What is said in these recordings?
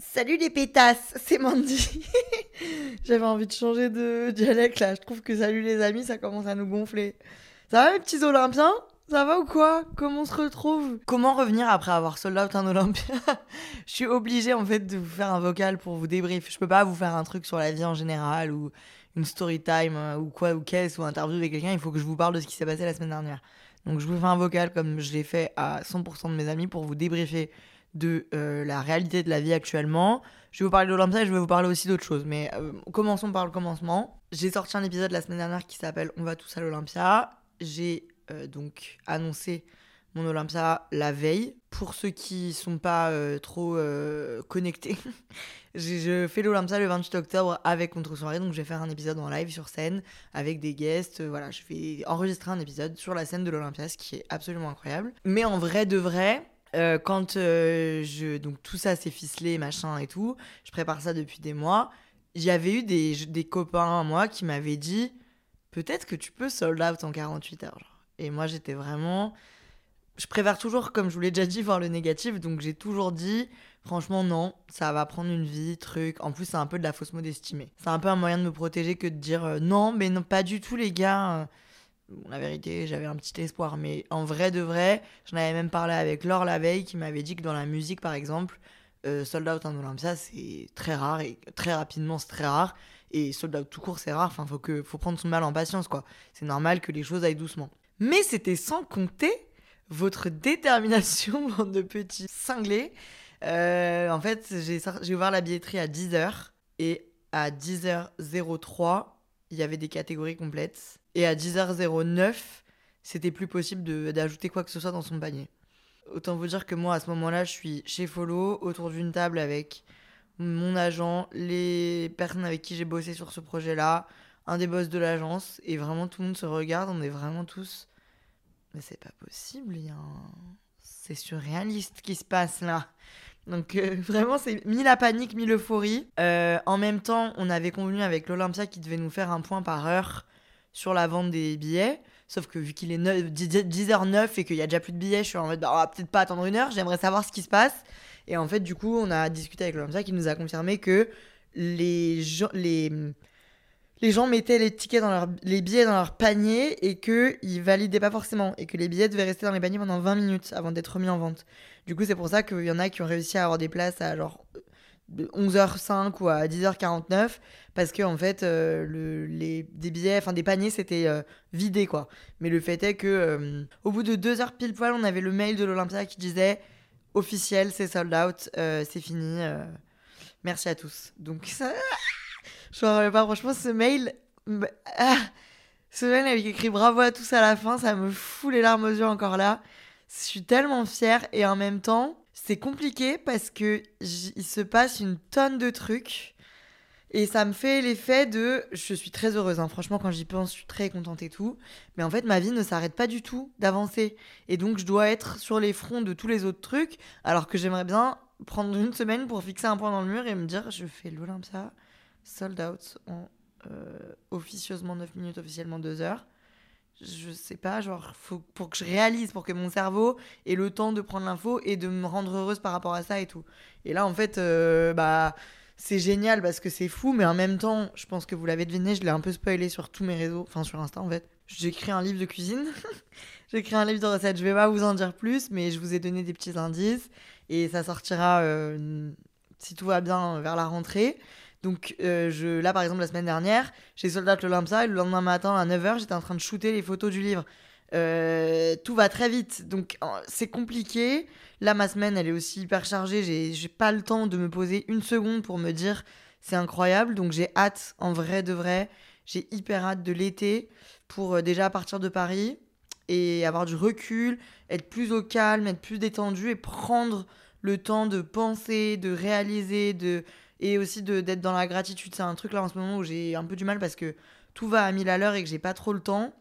Salut les pétasses, c'est Mandy. J'avais envie de changer de dialecte là. Je trouve que salut les amis, ça commence à nous gonfler. Ça va mes petits Olympiens? Ça va ou quoi? Comment on se retrouve? Comment revenir après avoir sold out un Olympia? Je suis obligée en fait de vous faire un vocal pour vous débrief. Je peux pas vous faire un truc sur la vie en général ou une story time euh, ou quoi ou qu'est-ce ou interview avec quelqu'un. Il faut que je vous parle de ce qui s'est passé la semaine dernière. Donc je vous fais un vocal comme je l'ai fait à 100% de mes amis pour vous débriefer de euh, la réalité de la vie actuellement. Je vais vous parler de l'Olympia et je vais vous parler aussi d'autres choses. Mais euh, commençons par le commencement. J'ai sorti un épisode la semaine dernière qui s'appelle On va tous à l'Olympia. J'ai euh, donc annoncé mon Olympia la veille. Pour ceux qui sont pas trop connectés, je fais l'Olympia le 28 octobre avec Contre Soirée. Donc je vais faire un épisode en live sur scène avec des guests. voilà, je vais enregistrer un épisode sur la scène de l'Olympia, ce qui est absolument incroyable. Mais en vrai de vrai, euh, quand euh, je, donc tout ça s'est ficelé, machin et tout, je prépare ça depuis des mois. J'avais eu des, des copains à moi qui m'avaient dit peut-être que tu peux sold out en 48 heures. Et moi j'étais vraiment. Je préfère toujours, comme je vous l'ai déjà dit, voir le négatif. Donc j'ai toujours dit franchement non, ça va prendre une vie, truc. En plus c'est un peu de la fausse modestie. C'est un peu un moyen de me protéger que de dire euh, non, mais non, pas du tout les gars la vérité, j'avais un petit espoir. Mais en vrai de vrai, j'en avais même parlé avec Laure la veille qui m'avait dit que dans la musique, par exemple, euh, Sold Out en Olympia, c'est très rare et très rapidement, c'est très rare. Et Sold Out tout court, c'est rare. Enfin, faut, que, faut prendre son mal en patience, quoi. C'est normal que les choses aillent doucement. Mais c'était sans compter votre détermination, bande de petits cinglés. Euh, en fait, j'ai ouvert la billetterie à 10h et à 10h03, il y avait des catégories complètes. Et à 10h09, c'était plus possible d'ajouter quoi que ce soit dans son panier. Autant vous dire que moi, à ce moment-là, je suis chez Follow, autour d'une table avec mon agent, les personnes avec qui j'ai bossé sur ce projet-là, un des boss de l'agence, et vraiment tout le monde se regarde, on est vraiment tous. Mais c'est pas possible, il y a un... c'est surréaliste qui se passe là. Donc euh, vraiment, c'est mis la panique, mis l'euphorie. Euh, en même temps, on avait convenu avec l'Olympia qui devait nous faire un point par heure sur la vente des billets. Sauf que vu qu'il est 10h09 et qu'il y a déjà plus de billets, je suis en mode, bah, peut-être pas attendre une heure, j'aimerais savoir ce qui se passe. Et en fait, du coup, on a discuté avec l'Olympia qui nous a confirmé que les gens, les, les gens mettaient les tickets dans leur, les billets dans leur panier et qu'ils validaient pas forcément. Et que les billets devaient rester dans les paniers pendant 20 minutes avant d'être remis en vente. Du coup, c'est pour ça qu'il y en a qui ont réussi à avoir des places à genre 11h05 ou à 10h49 parce que en fait euh, le, les des billets enfin des paniers c'était euh, vidé quoi. Mais le fait est que euh, au bout de deux heures pile poil on avait le mail de l'Olympia qui disait officiel c'est sold out c'est fini merci à tous. Donc ça je ne pas franchement ce mail ah, ce mail avec écrit bravo à tous à la fin ça me fout les larmes aux yeux encore là. Je suis tellement fière et en même temps c'est compliqué parce que il se passe une tonne de trucs. Et ça me fait l'effet de. Je suis très heureuse, hein. franchement, quand j'y pense, je suis très contente et tout. Mais en fait, ma vie ne s'arrête pas du tout d'avancer. Et donc, je dois être sur les fronts de tous les autres trucs, alors que j'aimerais bien prendre une semaine pour fixer un point dans le mur et me dire je fais l'Olympia sold out en euh, officieusement 9 minutes, officiellement 2 heures je sais pas, genre, faut, pour que je réalise, pour que mon cerveau ait le temps de prendre l'info et de me rendre heureuse par rapport à ça et tout. Et là, en fait, euh, bah, c'est génial parce que c'est fou, mais en même temps, je pense que vous l'avez deviné, je l'ai un peu spoilé sur tous mes réseaux, enfin sur Insta en fait. J'ai écrit un livre de cuisine, j'ai écrit un livre de recettes, je vais pas vous en dire plus, mais je vous ai donné des petits indices et ça sortira, euh, si tout va bien, vers la rentrée. Donc euh, je, là, par exemple, la semaine dernière, j'ai soldat le l'Olympia et le lendemain matin à 9h, j'étais en train de shooter les photos du livre. Euh, tout va très vite, donc c'est compliqué. Là, ma semaine, elle est aussi hyper chargée. J'ai pas le temps de me poser une seconde pour me dire c'est incroyable. Donc j'ai hâte, en vrai de vrai, j'ai hyper hâte de l'été pour euh, déjà partir de Paris et avoir du recul, être plus au calme, être plus détendu et prendre le temps de penser, de réaliser, de et aussi d'être dans la gratitude. C'est un truc là en ce moment où j'ai un peu du mal parce que tout va à mille à l'heure et que j'ai pas trop le temps.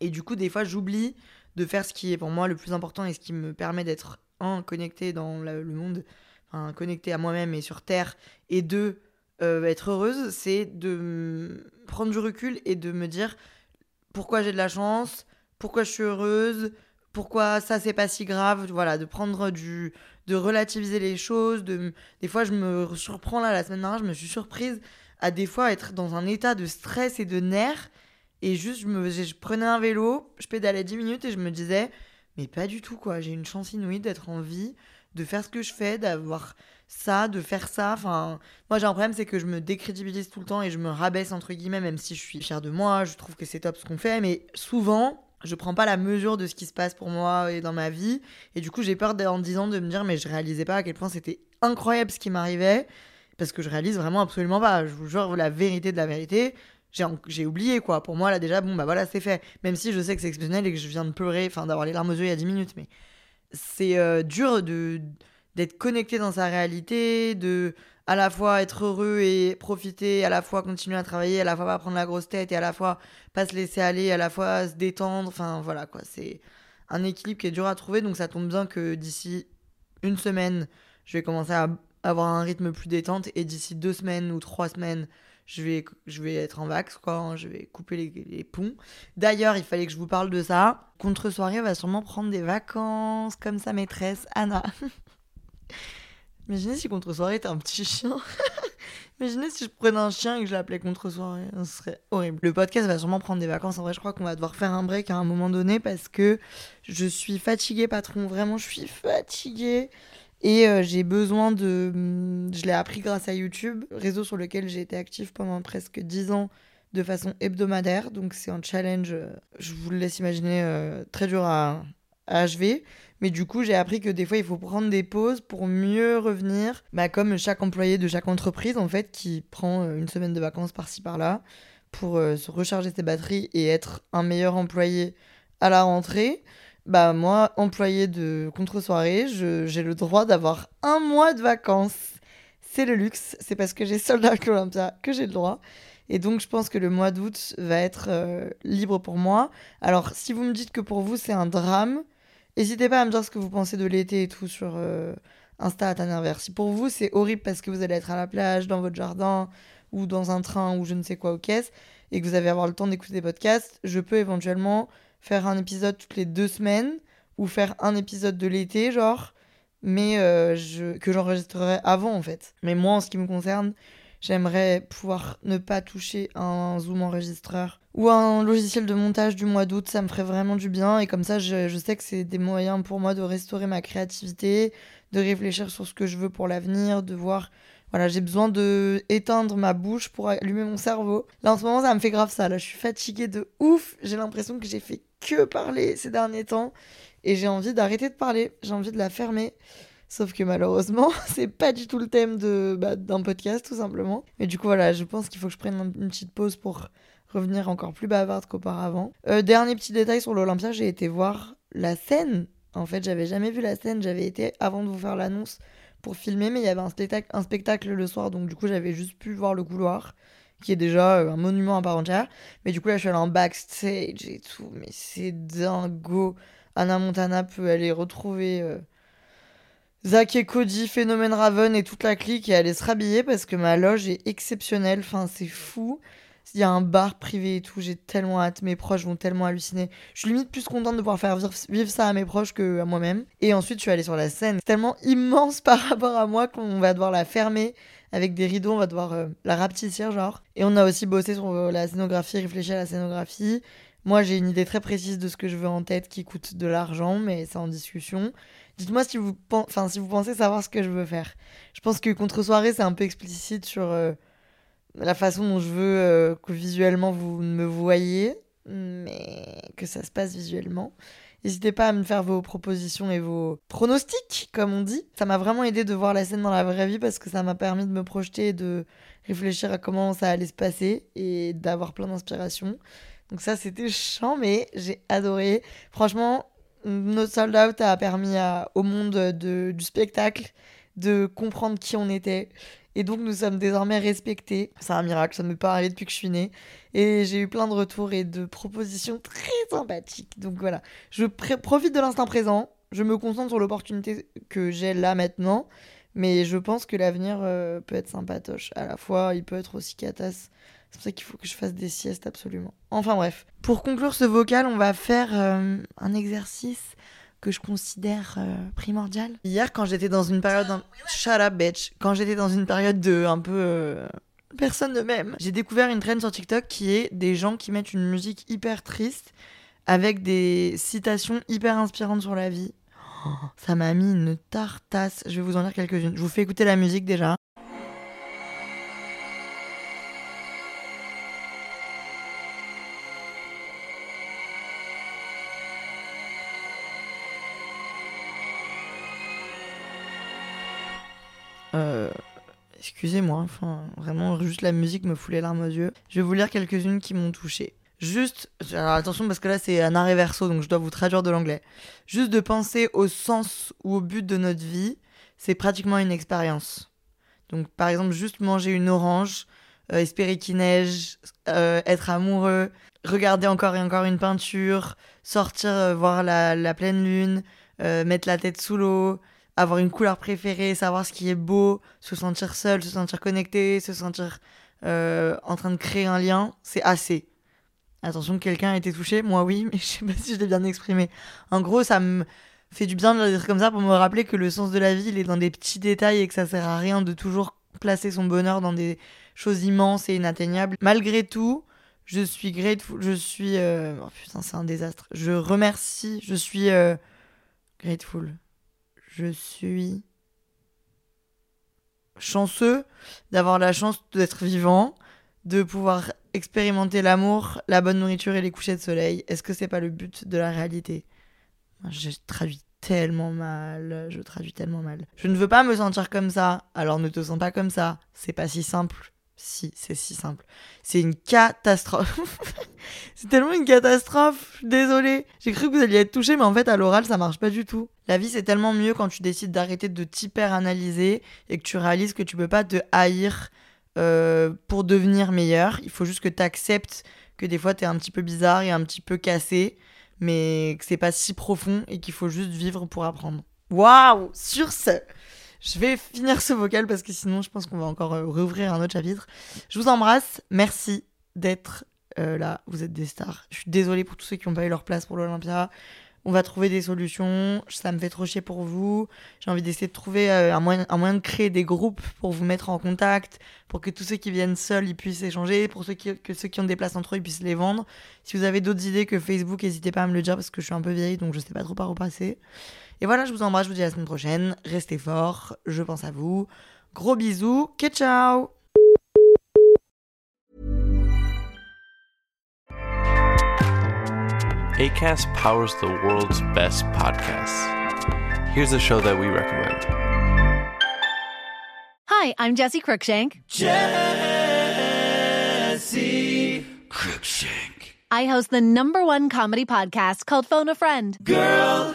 Et du coup, des fois, j'oublie de faire ce qui est pour moi le plus important et ce qui me permet d'être un connecté dans le monde, enfin connecté à moi-même et sur terre, et deux euh, être heureuse, c'est de prendre du recul et de me dire pourquoi j'ai de la chance, pourquoi je suis heureuse, pourquoi ça c'est pas si grave, voilà, de prendre du, de relativiser les choses, de, des fois je me surprends là la semaine dernière, je me suis surprise à des fois être dans un état de stress et de nerfs et juste je me, je prenais un vélo, je pédalais 10 minutes et je me disais mais pas du tout quoi, j'ai une chance inouïe d'être en vie, de faire ce que je fais, d'avoir ça, de faire ça. Enfin, moi j'ai un problème, c'est que je me décrédibilise tout le temps et je me rabaisse entre guillemets, même si je suis fière de moi, je trouve que c'est top ce qu'on fait, mais souvent je prends pas la mesure de ce qui se passe pour moi et dans ma vie. Et du coup, j'ai peur en disant de me dire, mais je réalisais pas à quel point c'était incroyable ce qui m'arrivait. Parce que je réalise vraiment absolument pas. Je vous jure la vérité de la vérité. J'ai oublié quoi. Pour moi, là déjà, bon, bah voilà, c'est fait. Même si je sais que c'est exceptionnel et que je viens de pleurer, enfin d'avoir les larmes aux yeux il y a 10 minutes. Mais c'est euh, dur d'être connecté dans sa réalité, de à la fois être heureux et profiter, à la fois continuer à travailler, à la fois pas prendre la grosse tête et à la fois pas se laisser aller, à la fois se détendre. Enfin voilà quoi, c'est un équilibre qui est dur à trouver. Donc ça tombe bien que d'ici une semaine, je vais commencer à avoir un rythme plus détente et d'ici deux semaines ou trois semaines, je vais, je vais être en vax, quoi. Hein, je vais couper les, les ponts. D'ailleurs, il fallait que je vous parle de ça. Contre-soirée va sûrement prendre des vacances, comme sa maîtresse, Anna. Imaginez si contre-soirée était un petit chien. Imaginez si je prenais un chien et que je l'appelais contre-soirée. Ce serait horrible. Le podcast va sûrement prendre des vacances. En vrai, je crois qu'on va devoir faire un break à un moment donné parce que je suis fatiguée, patron. Vraiment, je suis fatiguée. Et euh, j'ai besoin de. Hmm, je l'ai appris grâce à YouTube, réseau sur lequel j'ai été active pendant presque 10 ans de façon hebdomadaire. Donc c'est un challenge, euh, je vous le laisse imaginer, euh, très dur à, à achever. Mais du coup, j'ai appris que des fois, il faut prendre des pauses pour mieux revenir. Bah, comme chaque employé de chaque entreprise, en fait, qui prend euh, une semaine de vacances par-ci par-là pour euh, se recharger ses batteries et être un meilleur employé à la rentrée. Bah, moi, employé de contre-soirée, j'ai le droit d'avoir un mois de vacances. C'est le luxe. C'est parce que j'ai soldat avec l'Olympia que j'ai le droit. Et donc, je pense que le mois d'août va être euh, libre pour moi. Alors, si vous me dites que pour vous, c'est un drame, N'hésitez pas à me dire ce que vous pensez de l'été et tout sur euh, Insta à Tanervers. Si pour vous c'est horrible parce que vous allez être à la plage, dans votre jardin ou dans un train ou je ne sais quoi au caisse et que vous allez avoir le temps d'écouter des podcasts, je peux éventuellement faire un épisode toutes les deux semaines ou faire un épisode de l'été, genre, mais euh, que j'enregistrerai avant en fait. Mais moi, en ce qui me concerne, J'aimerais pouvoir ne pas toucher un zoom enregistreur ou un logiciel de montage du mois d'août. Ça me ferait vraiment du bien. Et comme ça, je, sais que c'est des moyens pour moi de restaurer ma créativité, de réfléchir sur ce que je veux pour l'avenir, de voir. Voilà, j'ai besoin de éteindre ma bouche pour allumer mon cerveau. Là, en ce moment, ça me fait grave ça. Là, je suis fatiguée de ouf. J'ai l'impression que j'ai fait que parler ces derniers temps. Et j'ai envie d'arrêter de parler. J'ai envie de la fermer. Sauf que malheureusement, c'est pas du tout le thème de, bah, d'un podcast, tout simplement. Mais du coup, voilà, je pense qu'il faut que je prenne une petite pause pour revenir encore plus bavarde qu'auparavant. Euh, dernier petit détail sur l'Olympia, j'ai été voir la scène. En fait, j'avais jamais vu la scène. J'avais été, avant de vous faire l'annonce, pour filmer, mais il y avait un spectacle, un spectacle le soir, donc du coup, j'avais juste pu voir le couloir qui est déjà euh, un monument à part entière. Mais du coup, là, je suis allée en backstage et tout. Mais c'est dingo. Anna Montana peut aller retrouver euh, Zach et Cody, Phénomène Raven et toute la clique et aller se rhabiller parce que ma loge est exceptionnelle. Enfin, c'est fou. Il y a un bar privé et tout. J'ai tellement hâte. Mes proches vont tellement halluciner. Je suis limite plus contente de pouvoir faire vivre ça à mes proches que à moi-même. Et ensuite, je suis allée sur la scène. C'est tellement immense par rapport à moi qu'on va devoir la fermer avec des rideaux. On va devoir euh, la rapetisser, genre. Et on a aussi bossé sur euh, la scénographie, réfléchi à la scénographie. Moi, j'ai une idée très précise de ce que je veux en tête qui coûte de l'argent, mais c'est en discussion. Dites-moi si vous, pensez savoir ce que je veux faire. Je pense que contre-soirée, c'est un peu explicite sur euh, la façon dont je veux euh, que visuellement vous me voyez, mais que ça se passe visuellement. N'hésitez pas à me faire vos propositions et vos pronostics, comme on dit. Ça m'a vraiment aidé de voir la scène dans la vraie vie parce que ça m'a permis de me projeter et de réfléchir à comment ça allait se passer et d'avoir plein d'inspiration. Donc ça, c'était chiant, mais j'ai adoré. Franchement, notre sold out a permis au monde de, du spectacle de comprendre qui on était. Et donc, nous sommes désormais respectés. C'est un miracle, ça ne m'est pas arrivé depuis que je suis née. Et j'ai eu plein de retours et de propositions très sympathiques. Donc voilà, je profite de l'instant présent. Je me concentre sur l'opportunité que j'ai là maintenant. Mais je pense que l'avenir euh, peut être sympatoche. À la fois, il peut être aussi catasse. C'est pour ça qu'il faut que je fasse des siestes absolument. Enfin bref. Pour conclure ce vocal, on va faire euh, un exercice que je considère euh, primordial. Hier, quand j'étais dans une période... Shut up, bitch. Quand j'étais dans une période de un peu... Personne ne m'aime. J'ai découvert une traîne sur TikTok qui est des gens qui mettent une musique hyper triste avec des citations hyper inspirantes sur la vie. ça m'a mis une tartasse. Je vais vous en dire quelques-unes. Je vous fais écouter la musique déjà. Excusez-moi, enfin, vraiment, juste la musique me fout les larmes aux yeux. Je vais vous lire quelques-unes qui m'ont touché. Juste, alors attention parce que là c'est un arrêt verso donc je dois vous traduire de l'anglais. Juste de penser au sens ou au but de notre vie, c'est pratiquement une expérience. Donc par exemple juste manger une orange, euh, espérer qu'il neige, euh, être amoureux, regarder encore et encore une peinture, sortir euh, voir la, la, pleine lune, mettre la tête sous l'eau, avoir une couleur préférée, savoir ce qui est beau, se sentir seul, se sentir connecté, se sentir en train de créer un lien, c'est assez. Attention, quelqu'un a été touché. Moi, oui, mais je sais pas si je l'ai bien exprimé. En gros, ça me fait du bien de le dire comme ça pour me rappeler que le sens de la vie, il est dans des petits détails et que ça sert à rien de toujours placer son bonheur dans des choses immenses et inatteignables. Malgré tout, je suis grateful. Je suis. Euh, oh putain, c'est un désastre. Je remercie. Je suis. Euh, grateful. Je suis. chanceux d'avoir la chance d'être vivant, de pouvoir expérimenter l'amour, la bonne nourriture et les couchers de soleil, est-ce que c'est pas le but de la réalité? Je traduis tellement mal, je traduis tellement mal. Je ne veux pas me sentir comme ça, alors ne te sens pas comme ça. C'est pas si simple. Si, c'est si simple. C'est une catastrophe. c'est tellement une catastrophe. Désolée. J'ai cru que vous alliez être touché, mais en fait, à l'oral, ça marche pas du tout. La vie, c'est tellement mieux quand tu décides d'arrêter de t'hyper-analyser et que tu réalises que tu peux pas te haïr euh, pour devenir meilleur. Il faut juste que tu acceptes que des fois tu es un petit peu bizarre et un petit peu cassé, mais que c'est pas si profond et qu'il faut juste vivre pour apprendre. Waouh Sur ce, je vais finir ce vocal parce que sinon je pense qu'on va encore euh, rouvrir un autre chapitre. Je vous embrasse, merci d'être euh, là, vous êtes des stars. Je suis désolée pour tous ceux qui n'ont pas eu leur place pour l'Olympia on va trouver des solutions. Ça me fait trop chier pour vous. J'ai envie d'essayer de trouver euh, un, moyen, un moyen de créer des groupes pour vous mettre en contact, pour que tous ceux qui viennent seuls ils puissent échanger, pour ceux qui, que ceux qui ont des places entre eux ils puissent les vendre. Si vous avez d'autres idées que Facebook, n'hésitez pas à me le dire parce que je suis un peu vieille donc je sais pas trop par où passer. Et voilà, je vous embrasse, je vous dis à la semaine prochaine. Restez forts, je pense à vous. Gros bisous, que ciao ACAST powers the world's best podcasts. Here's a show that we recommend. Hi, I'm Jesse Cruikshank. Jesse Cruikshank. I host the number one comedy podcast called Phone a Friend. Girl.